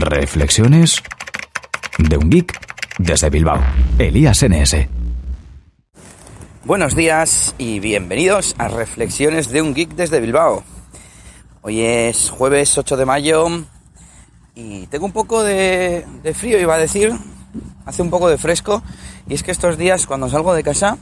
Reflexiones de un geek desde Bilbao. Elías NS. Buenos días y bienvenidos a Reflexiones de un geek desde Bilbao. Hoy es jueves 8 de mayo y tengo un poco de, de frío, iba a decir. Hace un poco de fresco y es que estos días cuando salgo de casa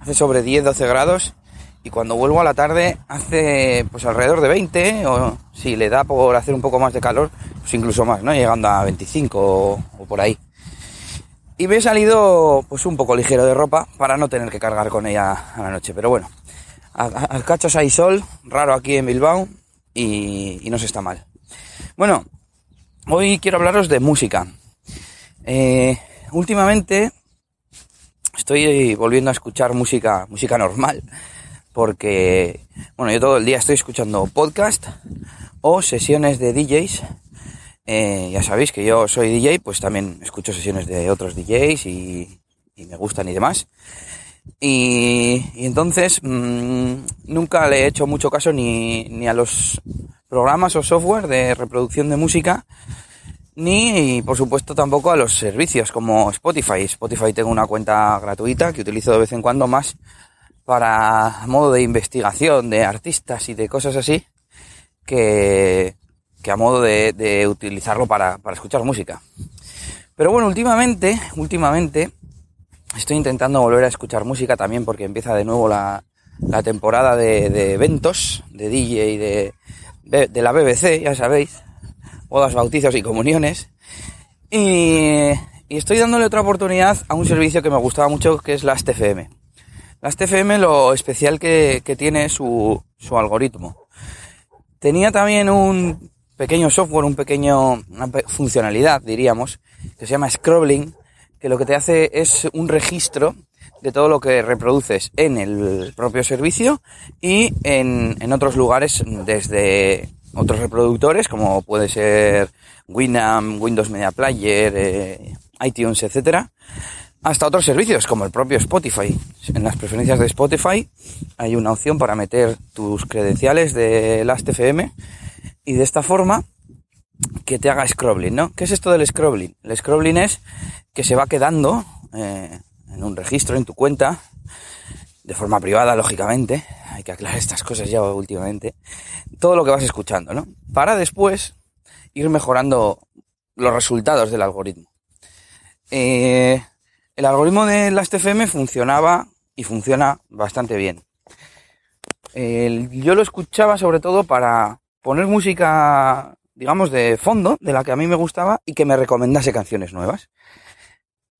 hace sobre 10-12 grados y cuando vuelvo a la tarde hace pues alrededor de 20 o si le da por hacer un poco más de calor, incluso más, ¿no? Llegando a 25 o, por ahí. Y me he salido pues un poco ligero de ropa para no tener que cargar con ella a la noche, pero bueno, al cachos hay sol, raro aquí en Bilbao y, no se está mal. Bueno, hoy quiero hablaros de música. Eh, últimamente estoy volviendo a escuchar música, música normal porque, bueno, yo todo el día estoy escuchando podcast o sesiones de DJs. Eh, ya sabéis que yo soy DJ, pues también escucho sesiones de otros DJs y, me gustan y demás. Y, entonces mmm, nunca le he hecho mucho caso ni, ni a los programas o software de reproducción de música, ni por supuesto tampoco a los servicios como Spotify. Spotify tengo una cuenta gratuita que utilizo de vez en cuando más para modo de investigación de artistas y de cosas así que, que a modo de, utilizarlo para, escuchar música. Pero bueno, últimamente, últimamente estoy intentando volver a escuchar música también porque empieza de nuevo la, la temporada de, eventos, de DJ, de, de, la BBC, ya sabéis, bodas, bautizos y comuniones. Y, y estoy dándole otra oportunidad a un servicio que me gustaba mucho que es la FM. La TFM lo especial que, tiene su algoritmo. Tenía también un pequeño software, un pequeño, una funcionalidad, diríamos, que se llama Scrolling, que lo que te hace es un registro de todo lo que reproduces en el propio servicio y en, en otros lugares desde otros reproductores como puede ser Winamp, Windows Media Player, eh, iTunes, etcétera, hasta otros servicios como el propio Spotify. En las preferencias de Spotify hay una opción para meter tus credenciales de Last.fm y de esta forma que te haga scrolling, ¿no? ¿Qué es esto del scrolling? El scrolling es que se va quedando eh, en un registro en tu cuenta de forma privada, lógicamente. Hay que aclarar estas cosas ya últimamente. Todo lo que vas escuchando, ¿no? Para después ir mejorando los resultados del algoritmo. Eh, el algoritmo de la FM funcionaba y funciona bastante bien. yo lo escuchaba sobre todo para poner música, digamos, de fondo, de la que a mí me gustaba y que me recomendase canciones nuevas.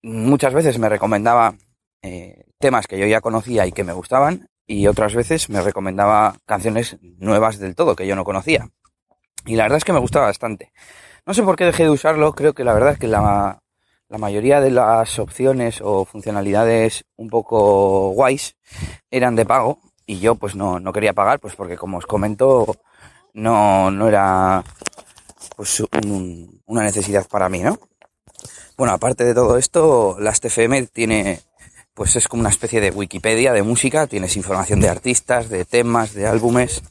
Muchas veces me recomendaba eh, temas que yo ya conocía y que me gustaban y otras veces me recomendaba canciones nuevas del todo que yo no conocía. Y la verdad es que me gustaba bastante. No sé por qué dejé de usarlo, creo que la verdad es que la, la mayoría de las opciones o funcionalidades un poco guays eran de pago y yo pues no, no quería pagar pues porque como os comento no, no era pues una necesidad para mí, ¿no? Bueno, aparte de todo esto, Last.fm tiene pues es como una especie de Wikipedia de música, tienes información de artistas, de temas, de álbumes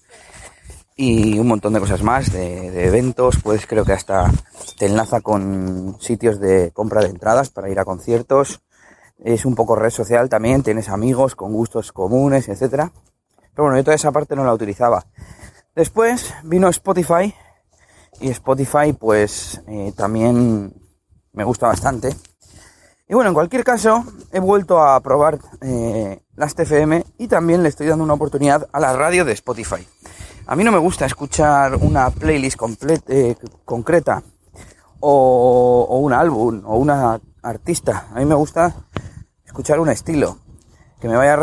y un montón de cosas más, de, eventos, pues creo que hasta te enlaza con sitios de compra de entradas para ir a conciertos. Es un poco red social también, tienes amigos con gustos comunes, etcétera. Pero bueno, yo toda esa parte no la utilizaba. Después vino Spotify y Spotify pues eh, también me gusta bastante. Y bueno, en cualquier caso, he vuelto a probar eh, las TFM y también le estoy dando una oportunidad a la radio de Spotify. A mí no me gusta escuchar una playlist eh, concreta o, un álbum o una artista. A mí me gusta escuchar un estilo. Que me vaya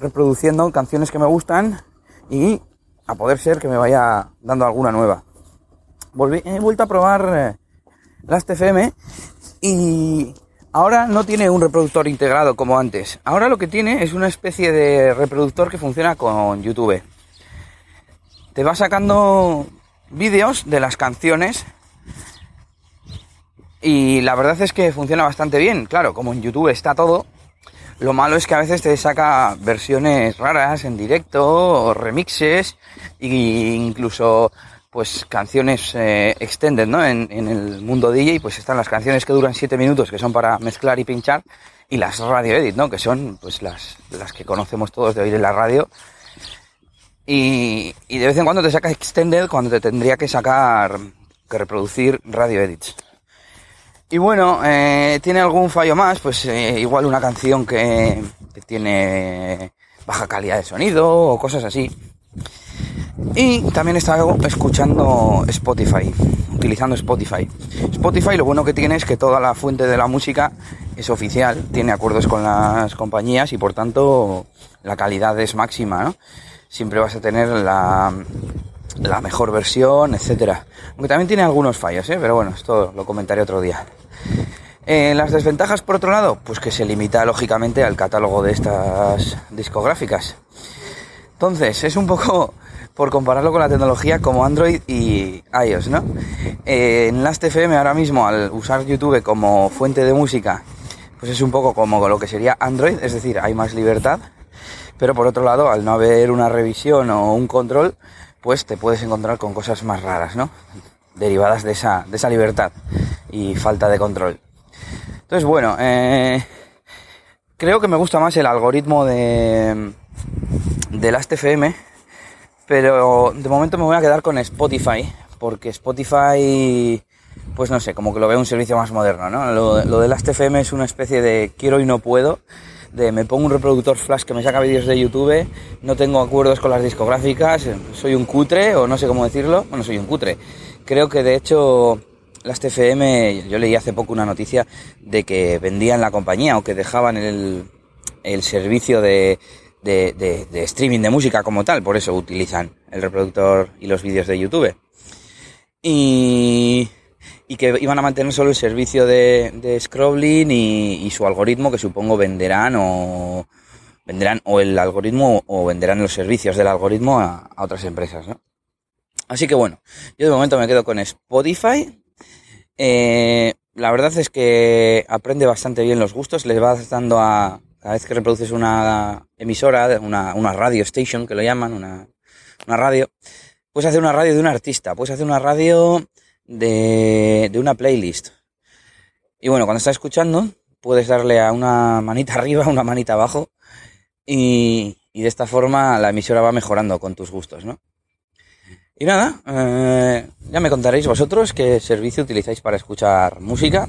reproduciendo canciones que me gustan y a poder ser que me vaya dando alguna nueva. he vuelto a probar eh, las TFM y ahora no tiene un reproductor integrado como antes. Ahora lo que tiene es una especie de reproductor que funciona con YouTube te va sacando vídeos de las canciones y la verdad es que funciona bastante bien. Claro, como en YouTube está todo, lo malo es que a veces te saca versiones raras en directo o remixes e incluso pues canciones eh, extended, ¿no? En, en, el mundo DJ, pues están las canciones que duran 7 minutos, que son para mezclar y pinchar, y las radio edit, ¿no? Que son pues las, las que conocemos todos de oír en la radio. Y, y de vez en cuando te saca extended cuando te tendría que sacar, que reproducir radio edits. Y bueno, eh, tiene algún fallo más, pues eh, igual una canción que, tiene baja calidad de sonido o cosas así. Y también estaba escuchando Spotify, utilizando Spotify. Spotify lo bueno que tiene es que toda la fuente de la música es oficial, tiene acuerdos con las compañías y por tanto la calidad es máxima, ¿no? Siempre vas a tener la, la mejor versión, etcétera. Aunque también tiene algunos fallos, ¿eh? pero bueno, esto lo comentaré otro día. Eh, las desventajas, por otro lado, pues que se limita lógicamente al catálogo de estas discográficas. Entonces, es un poco por compararlo con la tecnología como Android y iOS, ¿no? Eh, en Last.fm ahora mismo, al usar YouTube como fuente de música, pues es un poco como lo que sería Android, es decir, hay más libertad, pero por otro lado, al no haber una revisión o un control, pues te puedes encontrar con cosas más raras, ¿no? Derivadas de esa, de esa libertad y falta de control. Entonces, bueno, eh, creo que me gusta más el algoritmo de, de Last.fm pero de momento me voy a quedar con Spotify, porque Spotify, pues no sé, como que lo veo un servicio más moderno, ¿no? Lo, lo de FM es una especie de quiero y no puedo, de me pongo un reproductor flash que me saca vídeos de YouTube, no tengo acuerdos con las discográficas, soy un cutre, o no sé cómo decirlo, bueno, soy un cutre. Creo que de hecho las TFM, yo leí hace poco una noticia de que vendían la compañía o que dejaban el, el servicio de, de, de, streaming de música como tal, por eso utilizan el reproductor y los vídeos de YouTube. Y, y que iban a mantener solo el servicio de, de scrolling y, su algoritmo que supongo venderán o venderán o el algoritmo o venderán los servicios del algoritmo a, otras empresas, ¿no? Así que bueno, yo de momento me quedo con Spotify. Eh, la verdad es que aprende bastante bien los gustos, les va dando a, cada vez que reproduces una emisora, una, radio station, que lo llaman, una radio, puedes hacer una radio de un artista, puedes hacer una radio de, de una playlist. Y bueno, cuando estás escuchando, puedes darle a una manita arriba, una manita abajo, y, y de esta forma la emisora va mejorando con tus gustos, ¿no? Y nada, eh, ya me contaréis vosotros qué servicio utilizáis para escuchar música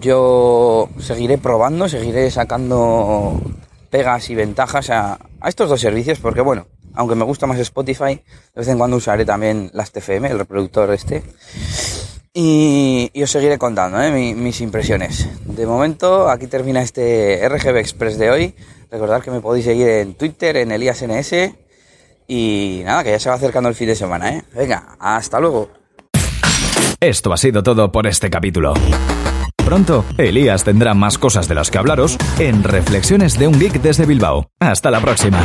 yo seguiré probando, seguiré sacando pegas y ventajas a, estos dos servicios porque bueno, aunque me gusta más Spotify, de vez en cuando usaré también las TFM, el reproductor este. Y, os seguiré contando ¿eh? mis impresiones. De momento, aquí termina este RGB Express de hoy. Recordad que me podéis seguir en Twitter, en ElíasNS. Y nada, que ya se va acercando el fin de semana, ¿eh? Venga, hasta luego. Esto ha sido todo por este capítulo. Pronto, Elías tendrá más cosas de las que hablaros en Reflexiones de un Geek desde Bilbao. Hasta la próxima.